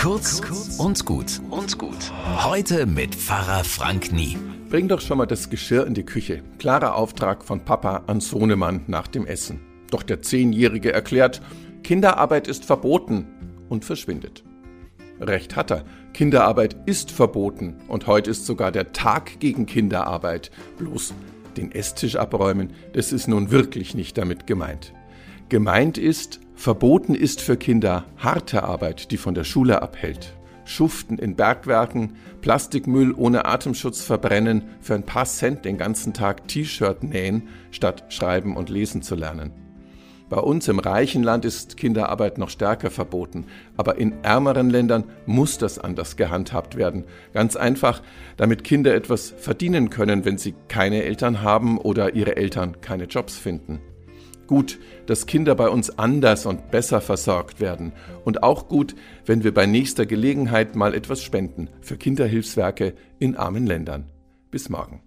Kurz und gut und gut. Heute mit Pfarrer Frank Nie. Bring doch schon mal das Geschirr in die Küche. Klarer Auftrag von Papa an Sohnemann nach dem Essen. Doch der Zehnjährige erklärt, Kinderarbeit ist verboten und verschwindet. Recht hat er. Kinderarbeit ist verboten und heute ist sogar der Tag gegen Kinderarbeit. Bloß den Esstisch abräumen, das ist nun wirklich nicht damit gemeint. Gemeint ist, verboten ist für Kinder harte Arbeit, die von der Schule abhält. Schuften in Bergwerken, Plastikmüll ohne Atemschutz verbrennen, für ein paar Cent den ganzen Tag T-Shirt nähen, statt schreiben und lesen zu lernen. Bei uns im reichen Land ist Kinderarbeit noch stärker verboten, aber in ärmeren Ländern muss das anders gehandhabt werden. Ganz einfach, damit Kinder etwas verdienen können, wenn sie keine Eltern haben oder ihre Eltern keine Jobs finden. Gut, dass Kinder bei uns anders und besser versorgt werden. Und auch gut, wenn wir bei nächster Gelegenheit mal etwas spenden für Kinderhilfswerke in armen Ländern. Bis morgen.